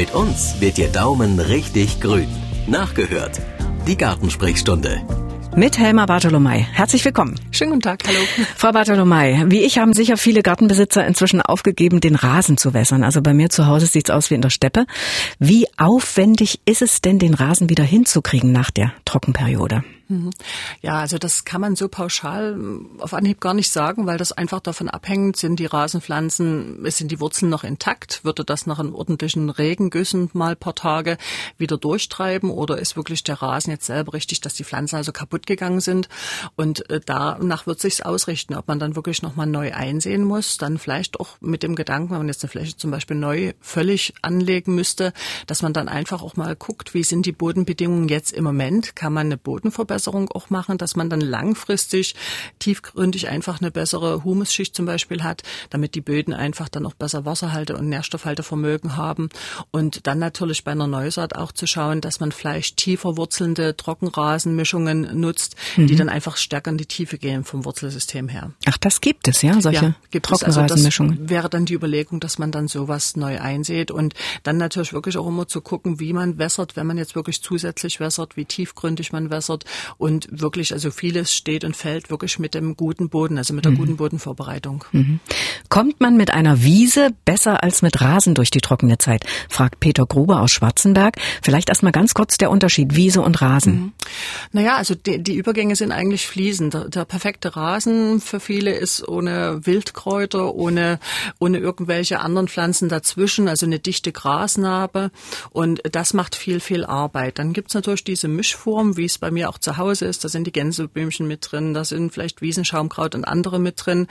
Mit uns wird Ihr Daumen richtig grün. Nachgehört. Die Gartensprechstunde. Mit Helma Bartolomei. Herzlich willkommen. Schönen guten Tag, hallo. Frau Bartolomei, wie ich haben sicher viele Gartenbesitzer inzwischen aufgegeben, den Rasen zu wässern. Also bei mir zu Hause sieht's aus wie in der Steppe. Wie aufwendig ist es denn, den Rasen wieder hinzukriegen nach der Trockenperiode? Mhm. Ja, also das kann man so pauschal auf Anhieb gar nicht sagen, weil das einfach davon abhängt, sind die Rasenpflanzen, sind die Wurzeln noch intakt, würde das nach einem ordentlichen Regengüssen mal paar Tage wieder durchtreiben? Oder ist wirklich der Rasen jetzt selber richtig, dass die Pflanzen also kaputt gegangen sind? Und äh, danach wird sich's ausrichten, ob man dann wirklich nochmal neu einsehen muss, dann vielleicht auch mit dem Gedanken, wenn man jetzt eine Fläche zum Beispiel neu völlig anlegen müsste, dass man dann einfach auch mal guckt, wie sind die Bodenbedingungen jetzt im Moment, kann man eine Bodenverbesserung Verbesserung auch machen, dass man dann langfristig tiefgründig einfach eine bessere Humusschicht zum Beispiel hat, damit die Böden einfach dann auch besser Wasserhalte und Nährstoffhaltevermögen haben. Und dann natürlich bei einer Neusaat auch zu schauen, dass man vielleicht tiefer wurzelnde Trockenrasenmischungen nutzt, mhm. die dann einfach stärker in die Tiefe gehen vom Wurzelsystem her. Ach, das gibt es, ja, solche ja, gibt Trockenrasenmischungen. Also das wäre dann die Überlegung, dass man dann sowas neu einsät und dann natürlich wirklich auch immer zu gucken, wie man wässert, wenn man jetzt wirklich zusätzlich wässert, wie tiefgründig man wässert und wirklich, also vieles steht und fällt wirklich mit dem guten Boden, also mit der mhm. guten Bodenvorbereitung. Mhm. Kommt man mit einer Wiese besser als mit Rasen durch die trockene Zeit? fragt Peter Gruber aus Schwarzenberg. Vielleicht erstmal ganz kurz der Unterschied Wiese und Rasen. Mhm. Naja, also die, die, Übergänge sind eigentlich fließend. Der, der, perfekte Rasen für viele ist ohne Wildkräuter, ohne, ohne irgendwelche anderen Pflanzen dazwischen, also eine dichte Grasnarbe. Und das macht viel, viel Arbeit. Dann gibt's natürlich diese Mischform, wie es bei mir auch zu Hause ist. Da sind die Gänseblümchen mit drin, da sind vielleicht Wiesenschaumkraut und andere mit drin.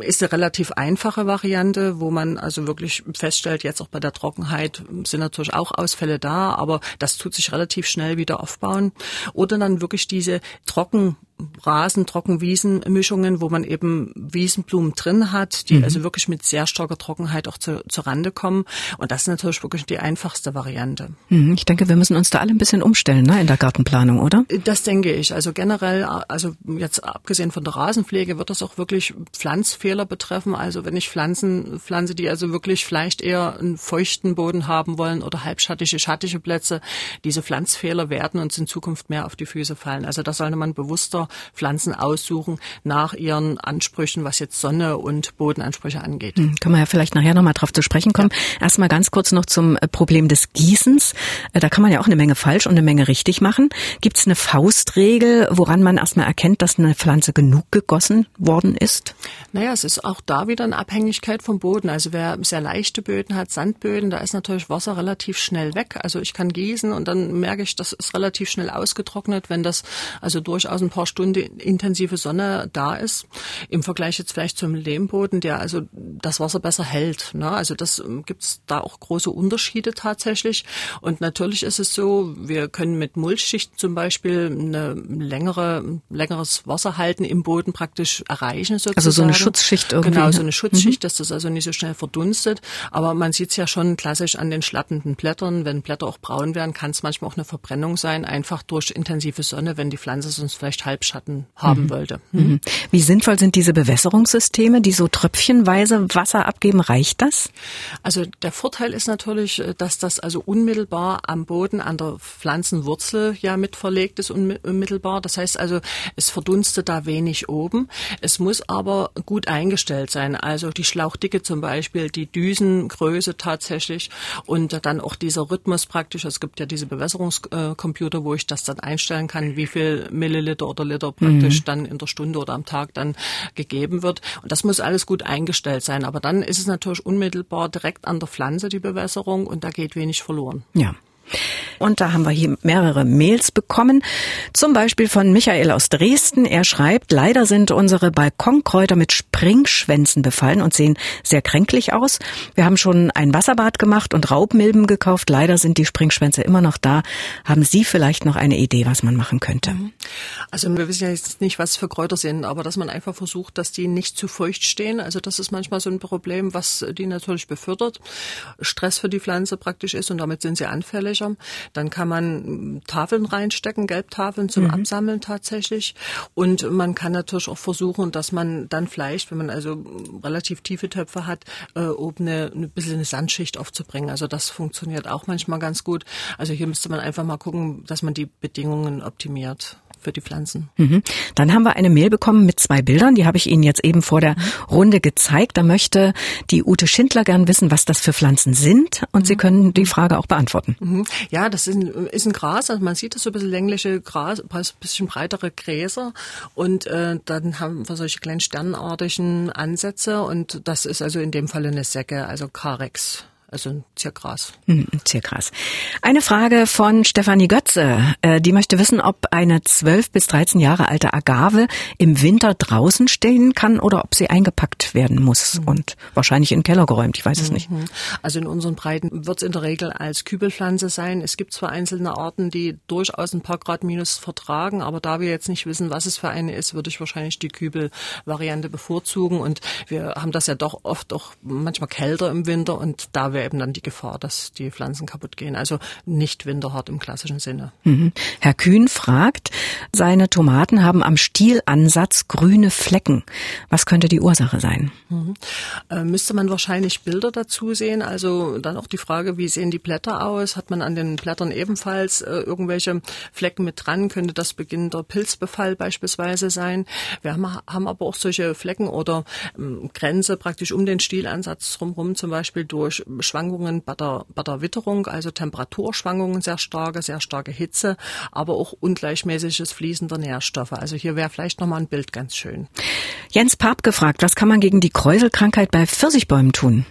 Ist eine relativ einfache Variante, wo man also wirklich feststellt, jetzt auch bei der Trockenheit sind natürlich auch Ausfälle da, aber das tut sich relativ schnell wieder aufbauen. Oder dann wirklich diese trocken Rasen, Trockenwiesenmischungen, wo man eben Wiesenblumen drin hat, die mhm. also wirklich mit sehr starker Trockenheit auch zu, zur Rande kommen. Und das ist natürlich wirklich die einfachste Variante. Mhm. Ich denke, wir müssen uns da alle ein bisschen umstellen ne, in der Gartenplanung, oder? Das denke ich. Also generell, also jetzt abgesehen von der Rasenpflege, wird das auch wirklich Pflanzfehler betreffen. Also wenn ich Pflanzen pflanze, die also wirklich vielleicht eher einen feuchten Boden haben wollen oder halbschattige, schattige Plätze, diese Pflanzfehler werden uns in Zukunft mehr auf die Füße fallen. Also da sollte man bewusster Pflanzen aussuchen nach ihren Ansprüchen, was jetzt Sonne und Bodenansprüche angeht. Hm, können wir ja vielleicht nachher nochmal drauf zu sprechen kommen. Ja. Erstmal ganz kurz noch zum äh, Problem des Gießens. Äh, da kann man ja auch eine Menge falsch und eine Menge richtig machen. Gibt es eine Faustregel, woran man erstmal erkennt, dass eine Pflanze genug gegossen worden ist? Naja, es ist auch da wieder eine Abhängigkeit vom Boden. Also wer sehr leichte Böden hat, Sandböden, da ist natürlich Wasser relativ schnell weg. Also ich kann gießen und dann merke ich, das ist relativ schnell ausgetrocknet, wenn das also durchaus ein paar Stunden Stunde intensive Sonne da ist, im Vergleich jetzt vielleicht zum Lehmboden, der also das Wasser besser hält. Ne? Also das ähm, gibt's da auch große Unterschiede tatsächlich. Und natürlich ist es so, wir können mit Mulchschichten zum Beispiel eine längere, längeres Wasserhalten im Boden praktisch erreichen. Sozusagen. Also so eine Schutzschicht irgendwie. Genau, so eine Schutzschicht, mhm. dass das also nicht so schnell verdunstet. Aber man sieht es ja schon klassisch an den schlappenden Blättern. Wenn Blätter auch braun werden, kann es manchmal auch eine Verbrennung sein, einfach durch intensive Sonne, wenn die Pflanze sonst vielleicht halb Schatten haben mhm. wollte. Mhm. Wie sinnvoll sind diese Bewässerungssysteme, die so tröpfchenweise Wasser abgeben? Reicht das? Also der Vorteil ist natürlich, äh, dass das also unmittelbar am Boden, an der Pflanzenwurzel ja mit verlegt ist, unmittelbar. Das heißt also, es verdunstet da wenig oben. Es muss aber gut eingestellt sein. Also die Schlauchdicke zum Beispiel, die Düsengröße tatsächlich und dann auch dieser Rhythmus praktisch. Es gibt ja diese Bewässerungscomputer, wo ich das dann einstellen kann, wie viel Milliliter oder Liter praktisch mhm. dann in der Stunde oder am Tag dann gegeben wird. Und das muss alles gut eingestellt sein. Aber dann ist es natürlich unmittelbar direkt an der Pflanze die Bewässerung und da geht wenig verloren. Ja. Und da haben wir hier mehrere Mails bekommen. Zum Beispiel von Michael aus Dresden. Er schreibt, leider sind unsere Balkonkräuter mit Springschwänzen befallen und sehen sehr kränklich aus. Wir haben schon ein Wasserbad gemacht und Raubmilben gekauft. Leider sind die Springschwänze immer noch da. Haben Sie vielleicht noch eine Idee, was man machen könnte? Mhm. Also wir wissen ja jetzt nicht, was für Kräuter sind, aber dass man einfach versucht, dass die nicht zu feucht stehen. Also das ist manchmal so ein Problem, was die natürlich befördert. Stress für die Pflanze praktisch ist und damit sind sie anfällig. Becher. Dann kann man Tafeln reinstecken, Gelbtafeln zum mhm. Absammeln tatsächlich. Und man kann natürlich auch versuchen, dass man dann vielleicht, wenn man also relativ tiefe Töpfe hat, äh, oben eine, ein bisschen eine Sandschicht aufzubringen. Also das funktioniert auch manchmal ganz gut. Also hier müsste man einfach mal gucken, dass man die Bedingungen optimiert für die Pflanzen. Mhm. Dann haben wir eine Mail bekommen mit zwei Bildern, die habe ich Ihnen jetzt eben vor der Runde gezeigt. Da möchte die Ute Schindler gern wissen, was das für Pflanzen sind und mhm. Sie können die Frage auch beantworten. Mhm. Ja, das ist ein, ist ein Gras, also man sieht das so ein bisschen längliche Gras, ein bisschen breitere Gräser und äh, dann haben wir solche kleinen sternartigen Ansätze und das ist also in dem Fall eine Säcke, also Carex also ein Ziergras. Hm, Ziergras. Eine Frage von Stefanie Götze. Äh, die möchte wissen, ob eine 12 bis 13 Jahre alte Agave im Winter draußen stehen kann oder ob sie eingepackt werden muss mhm. und wahrscheinlich in den Keller geräumt. Ich weiß es nicht. Mhm. Also in unseren Breiten wird es in der Regel als Kübelpflanze sein. Es gibt zwar einzelne Arten, die durchaus ein paar Grad minus vertragen, aber da wir jetzt nicht wissen, was es für eine ist, würde ich wahrscheinlich die Kübelvariante bevorzugen. Und wir haben das ja doch oft auch manchmal kälter im Winter und da wäre wäre eben dann die Gefahr, dass die Pflanzen kaputt gehen. Also nicht winterhart im klassischen Sinne. Mhm. Herr Kühn fragt, seine Tomaten haben am Stielansatz grüne Flecken. Was könnte die Ursache sein? Mhm. Äh, müsste man wahrscheinlich Bilder dazu sehen. Also dann auch die Frage, wie sehen die Blätter aus? Hat man an den Blättern ebenfalls äh, irgendwelche Flecken mit dran? Könnte das beginnender Pilzbefall beispielsweise sein? Wir haben, haben aber auch solche Flecken oder ähm, Grenze praktisch um den Stielansatz drumherum, zum Beispiel durch Schwankungen bei der, bei der Witterung, also Temperaturschwankungen sehr starke, sehr starke Hitze, aber auch ungleichmäßiges Fließen der Nährstoffe. Also hier wäre vielleicht nochmal ein Bild ganz schön. Jens Pap gefragt, was kann man gegen die Kräuselkrankheit bei Pfirsichbäumen tun?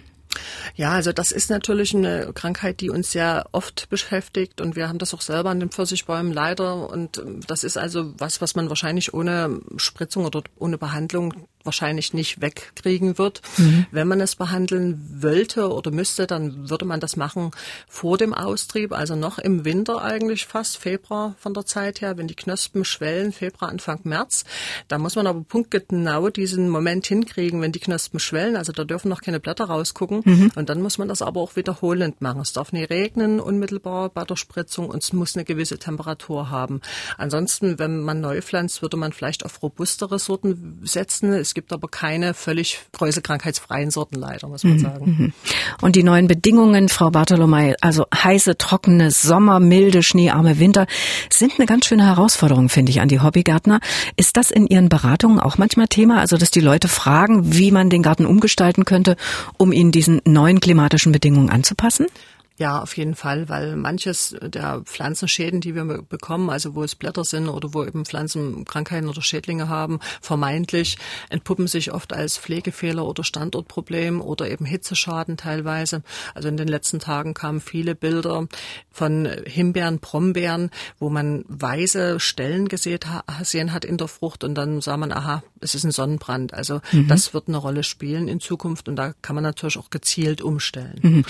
Ja, also das ist natürlich eine Krankheit, die uns sehr oft beschäftigt und wir haben das auch selber an den Pfirsichbäumen leider und das ist also was, was man wahrscheinlich ohne Spritzung oder ohne Behandlung wahrscheinlich nicht wegkriegen wird. Mhm. Wenn man es behandeln wollte oder müsste, dann würde man das machen vor dem Austrieb, also noch im Winter eigentlich fast, Februar von der Zeit her, wenn die Knospen schwellen, Februar, Anfang März. Da muss man aber punktgenau diesen Moment hinkriegen, wenn die Knospen schwellen, also da dürfen noch keine Blätter rausgucken mhm. und dann muss man das aber auch wiederholend machen. Es darf nicht regnen unmittelbar bei der Spritzung und es muss eine gewisse Temperatur haben. Ansonsten, wenn man neu pflanzt, würde man vielleicht auf robustere Sorten setzen. Es gibt aber keine völlig kräuselkrankheitsfreien Sorten leider, muss man mhm, sagen. Mhm. Und die neuen Bedingungen, Frau Bartolomei, also heiße, trockene Sommer, milde, schneearme Winter, sind eine ganz schöne Herausforderung, finde ich, an die Hobbygärtner. Ist das in Ihren Beratungen auch manchmal Thema? Also, dass die Leute fragen, wie man den Garten umgestalten könnte, um ihn diesen neuen klimatischen Bedingungen anzupassen? Ja, auf jeden Fall, weil manches der Pflanzenschäden, die wir bekommen, also wo es Blätter sind oder wo eben Pflanzen Krankheiten oder Schädlinge haben, vermeintlich entpuppen sich oft als Pflegefehler oder Standortproblem oder eben Hitzeschaden teilweise. Also in den letzten Tagen kamen viele Bilder von Himbeeren, Brombeeren, wo man weiße Stellen gesehen hat in der Frucht und dann sah man, aha, es ist ein Sonnenbrand. Also mhm. das wird eine Rolle spielen in Zukunft und da kann man natürlich auch gezielt umstellen. Mhm.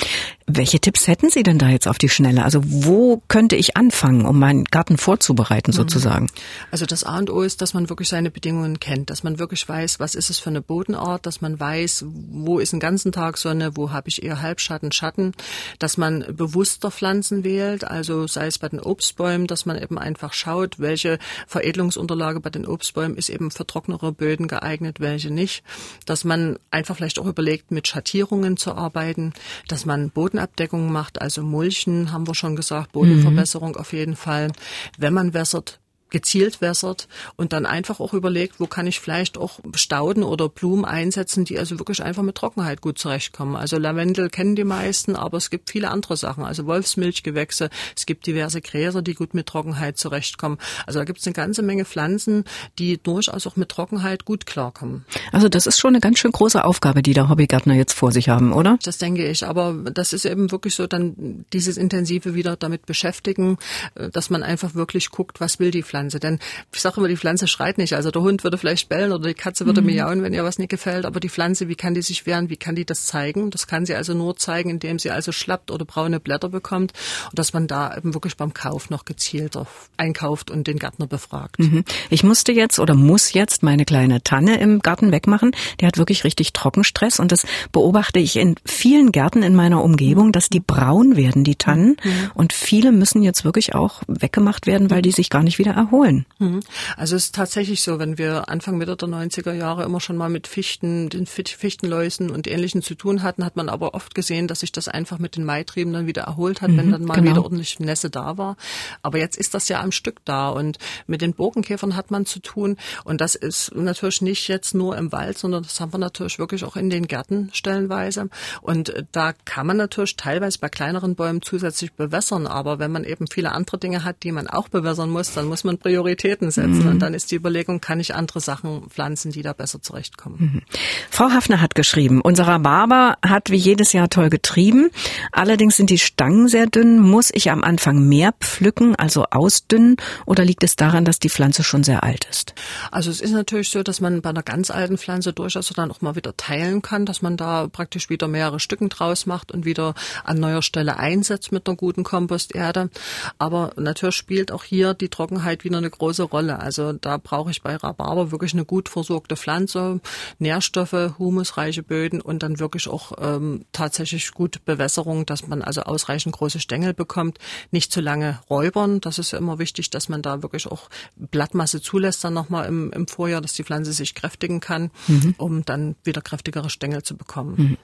Welche Tipps hätten Sie denn da jetzt auf die Schnelle? Also wo könnte ich anfangen, um meinen Garten vorzubereiten mhm. sozusagen? Also das A und O ist, dass man wirklich seine Bedingungen kennt, dass man wirklich weiß, was ist es für eine Bodenart, dass man weiß, wo ist den ganzen Tag Sonne, wo habe ich eher Halbschatten, Schatten, dass man bewusster Pflanzen wählt, also sei es bei den Obstbäumen, dass man eben einfach schaut, welche Veredelungsunterlage bei den Obstbäumen ist eben für trocknere Böden geeignet, welche nicht, dass man einfach vielleicht auch überlegt, mit Schattierungen zu arbeiten, dass man Bodenabdeckungen macht, also Mulchen, haben wir schon gesagt, Bodenverbesserung mhm. auf jeden Fall. Wenn man wässert, gezielt wässert und dann einfach auch überlegt, wo kann ich vielleicht auch Stauden oder Blumen einsetzen, die also wirklich einfach mit Trockenheit gut zurechtkommen. Also Lavendel kennen die meisten, aber es gibt viele andere Sachen. Also Wolfsmilchgewächse, es gibt diverse Gräser, die gut mit Trockenheit zurechtkommen. Also da gibt es eine ganze Menge Pflanzen, die durchaus auch mit Trockenheit gut klarkommen. Also das ist schon eine ganz schön große Aufgabe, die der Hobbygärtner jetzt vor sich haben, oder? Das denke ich. Aber das ist eben wirklich so dann dieses intensive wieder damit beschäftigen, äh, dass man einfach wirklich guckt, was will die Pflanze Pflanze. Denn ich sage immer, die Pflanze schreit nicht. Also der Hund würde vielleicht bellen oder die Katze würde mhm. miauen, wenn ihr was nicht gefällt. Aber die Pflanze, wie kann die sich wehren? Wie kann die das zeigen? Das kann sie also nur zeigen, indem sie also schlappt oder braune Blätter bekommt. Und dass man da eben wirklich beim Kauf noch gezielter einkauft und den Gärtner befragt. Mhm. Ich musste jetzt oder muss jetzt meine kleine Tanne im Garten wegmachen. Die hat wirklich richtig Trockenstress und das beobachte ich in vielen Gärten in meiner Umgebung, dass die braun werden, die Tannen. Mhm. Und viele müssen jetzt wirklich auch weggemacht werden, weil die sich gar nicht wieder erholen. Mhm. Also es ist tatsächlich so, wenn wir Anfang Mitte der 90er Jahre immer schon mal mit Fichten, den Fichtenläusen und Ähnlichen zu tun hatten, hat man aber oft gesehen, dass sich das einfach mit den Maitrieben dann wieder erholt hat, mhm, wenn dann mal genau. wieder ordentlich Nässe da war. Aber jetzt ist das ja am Stück da und mit den Bogenkäfern hat man zu tun und das ist natürlich nicht jetzt nur im Wald, sondern das haben wir natürlich wirklich auch in den Gärten stellenweise und da kann man natürlich teilweise bei kleineren Bäumen zusätzlich bewässern, aber wenn man eben viele andere Dinge hat, die man auch bewässern muss, dann muss man Prioritäten setzen mhm. und dann ist die Überlegung, kann ich andere Sachen pflanzen, die da besser zurechtkommen. Mhm. Frau Hafner hat geschrieben, unser Rhabarber hat wie jedes Jahr toll getrieben, allerdings sind die Stangen sehr dünn. Muss ich am Anfang mehr pflücken, also ausdünnen, oder liegt es daran, dass die Pflanze schon sehr alt ist? Also es ist natürlich so, dass man bei einer ganz alten Pflanze durchaus dann auch mal wieder teilen kann, dass man da praktisch wieder mehrere Stücken draus macht und wieder an neuer Stelle einsetzt mit einer guten Komposterde. Aber natürlich spielt auch hier die Trockenheit wieder eine große Rolle. Also da brauche ich bei Rhabarber wirklich eine gut versorgte Pflanze, Nährstoffe, humusreiche Böden und dann wirklich auch ähm, tatsächlich gute Bewässerung, dass man also ausreichend große Stängel bekommt. Nicht zu lange räubern. Das ist ja immer wichtig, dass man da wirklich auch Blattmasse zulässt dann nochmal im, im Vorjahr, dass die Pflanze sich kräftigen kann, mhm. um dann wieder kräftigere Stängel zu bekommen. Mhm.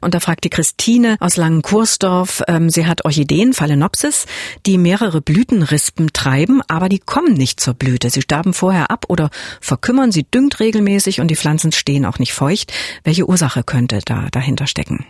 Und da fragt die Christine aus Langenkursdorf, ähm, sie hat Orchideen, Phalaenopsis, die mehrere Blütenrispen treiben, aber die kommen nicht zur Blüte. Sie sterben vorher ab oder verkümmern, sie düngt regelmäßig und die Pflanzen stehen auch nicht feucht. Welche Ursache könnte da dahinter stecken?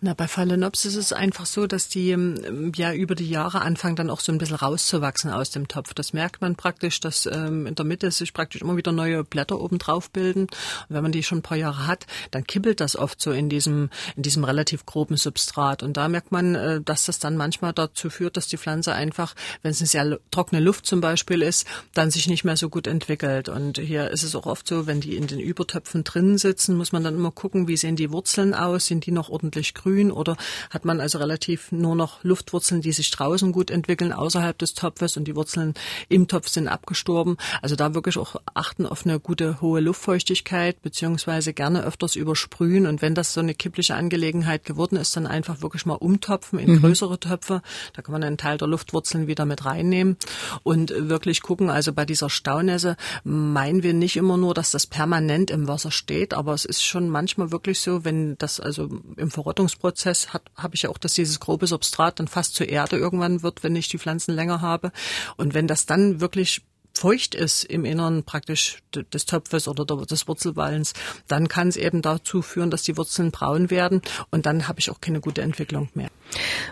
Na, bei Phalaenopsis ist es einfach so, dass die ähm, ja über die Jahre anfangen dann auch so ein bisschen rauszuwachsen aus dem Topf. Das merkt man praktisch, dass ähm, in der Mitte sich praktisch immer wieder neue Blätter oben drauf bilden. Und wenn man die schon ein paar Jahre hat, dann kippelt das oft so in diesem in diesem relativ groben Substrat. Und da merkt man, äh, dass das dann manchmal dazu führt, dass die Pflanze einfach, wenn es eine sehr trockene Luft zum Beispiel ist, dann sich nicht mehr so gut entwickelt. Und hier ist es auch oft so, wenn die in den Übertöpfen drinnen sitzen, muss man dann immer gucken, wie sehen die Wurzeln aus? Sind die noch ordentlich grün oder hat man also relativ nur noch Luftwurzeln, die sich draußen gut entwickeln, außerhalb des Topfes und die Wurzeln im Topf sind abgestorben? Also da wirklich auch achten auf eine gute hohe Luftfeuchtigkeit, beziehungsweise gerne öfters übersprühen. Und wenn das so eine kippliche Angelegenheit geworden ist, dann einfach wirklich mal umtopfen in mhm. größere Töpfe. Da kann man einen Teil der Luftwurzeln wieder mit reinnehmen und wirklich gucken. Also bei dieser Staunässe meinen wir nicht immer nur, dass das permanent im Wasser steht, aber es ist schon manchmal wirklich so, wenn das also im Verrottungsprozess hat, habe ich ja auch, dass dieses grobe Substrat dann fast zur Erde irgendwann wird, wenn ich die Pflanzen länger habe. Und wenn das dann wirklich feucht ist im Innern praktisch des Topfes oder des Wurzelballens, dann kann es eben dazu führen, dass die Wurzeln braun werden und dann habe ich auch keine gute Entwicklung mehr.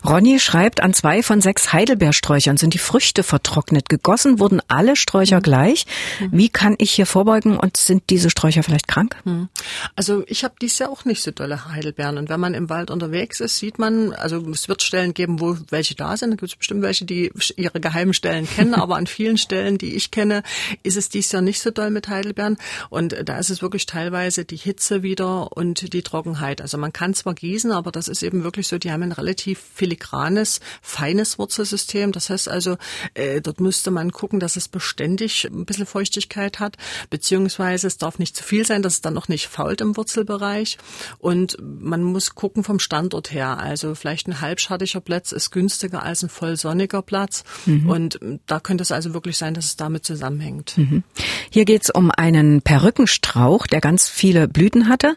Ronny schreibt, an zwei von sechs Heidelbeersträuchern sind die Früchte vertrocknet. Gegossen wurden alle Sträucher mhm. gleich. Mhm. Wie kann ich hier vorbeugen und sind diese Sträucher vielleicht krank? Mhm. Also ich habe dies Jahr auch nicht so dolle Heidelbeeren. Und wenn man im Wald unterwegs ist, sieht man, also es wird Stellen geben, wo welche da sind. Da gibt es bestimmt welche, die ihre geheimen Stellen kennen. aber an vielen Stellen, die ich kenne, ist es dies Jahr nicht so doll mit Heidelbeeren. Und da ist es wirklich teilweise die Hitze wieder und die Trockenheit. Also man kann zwar gießen, aber das ist eben wirklich so, die haben ein relativ filigranes, feines Wurzelsystem. Das heißt also, äh, dort müsste man gucken, dass es beständig ein bisschen Feuchtigkeit hat, beziehungsweise es darf nicht zu viel sein, dass es dann noch nicht fault im Wurzelbereich. Und man muss gucken vom Standort her. Also vielleicht ein halbschattiger Platz ist günstiger als ein vollsonniger Platz. Mhm. Und da könnte es also wirklich sein, dass es damit zusammenhängt. Mhm. Hier geht es um einen Perückenstrauch, der ganz viele Blüten hatte,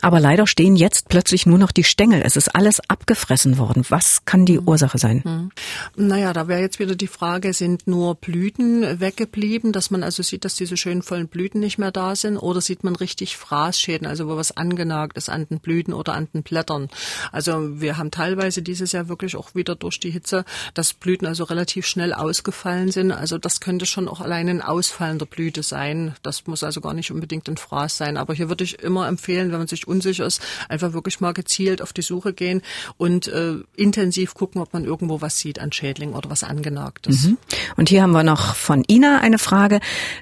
aber leider stehen jetzt plötzlich nur noch die Stängel. Es ist alles abgefressen worden. Was kann die mhm. Ursache sein? Mhm. Naja, da wäre jetzt wieder die Frage, sind nur Blüten weggeblieben, dass man also sieht, dass diese schönen vollen Blüten nicht mehr da sind oder sieht man richtig Fraßschäden, also wo was angenagt ist an den Blüten oder an den Blättern. Also wir haben teilweise dieses Jahr wirklich auch wieder durch die Hitze, dass Blüten also relativ schnell ausgefallen sind. Also das könnte schon auch allein ein Ausfallen der Blüte sein. Das muss also gar nicht unbedingt ein Fraß sein. Aber hier würde ich immer empfehlen, wenn man sich unsicher ist, einfach wirklich mal gezielt auf die Suche gehen und äh, in intensiv gucken, ob man irgendwo was sieht an Schädling oder was angenagtes. Mhm. Und hier haben wir noch von Ina eine Frage.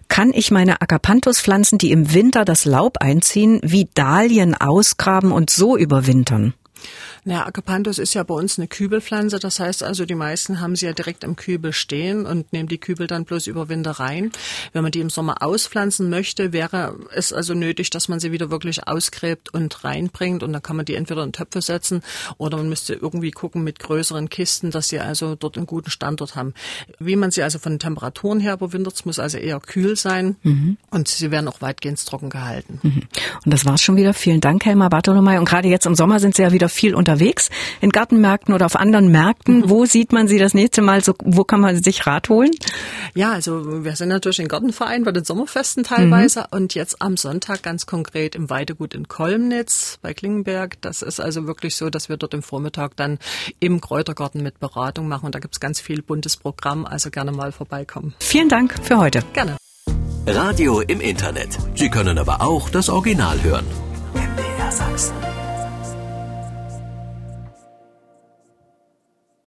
Kann ich meine Agapanthus-Pflanzen, die im Winter das Laub einziehen, wie Dahlien ausgraben und so überwintern? Ja, Agapanthus ist ja bei uns eine Kübelpflanze. Das heißt also, die meisten haben sie ja direkt im Kübel stehen und nehmen die Kübel dann bloß über Winter rein. Wenn man die im Sommer auspflanzen möchte, wäre es also nötig, dass man sie wieder wirklich ausgräbt und reinbringt. Und dann kann man die entweder in Töpfe setzen oder man müsste irgendwie gucken mit größeren Kisten, dass sie also dort einen guten Standort haben. Wie man sie also von den Temperaturen her überwintert, es muss also eher kühl sein mhm. und sie werden auch weitgehend trocken gehalten. Mhm. Und das war's schon wieder. Vielen Dank, Helma Bartolomei. Und gerade jetzt im Sommer sind Sie ja wieder viel unterwegs unterwegs in Gartenmärkten oder auf anderen Märkten. Mhm. Wo sieht man sie das nächste Mal? So, wo kann man sich Rat holen? Ja, also wir sind natürlich im Gartenverein bei den Sommerfesten teilweise mhm. und jetzt am Sonntag ganz konkret im Weidegut in Kolmnitz bei Klingenberg. Das ist also wirklich so, dass wir dort im Vormittag dann im Kräutergarten mit Beratung machen und da gibt's ganz viel buntes Programm, also gerne mal vorbeikommen. Vielen Dank für heute. Gerne. Radio im Internet. Sie können aber auch das Original hören. MDR Sachsen.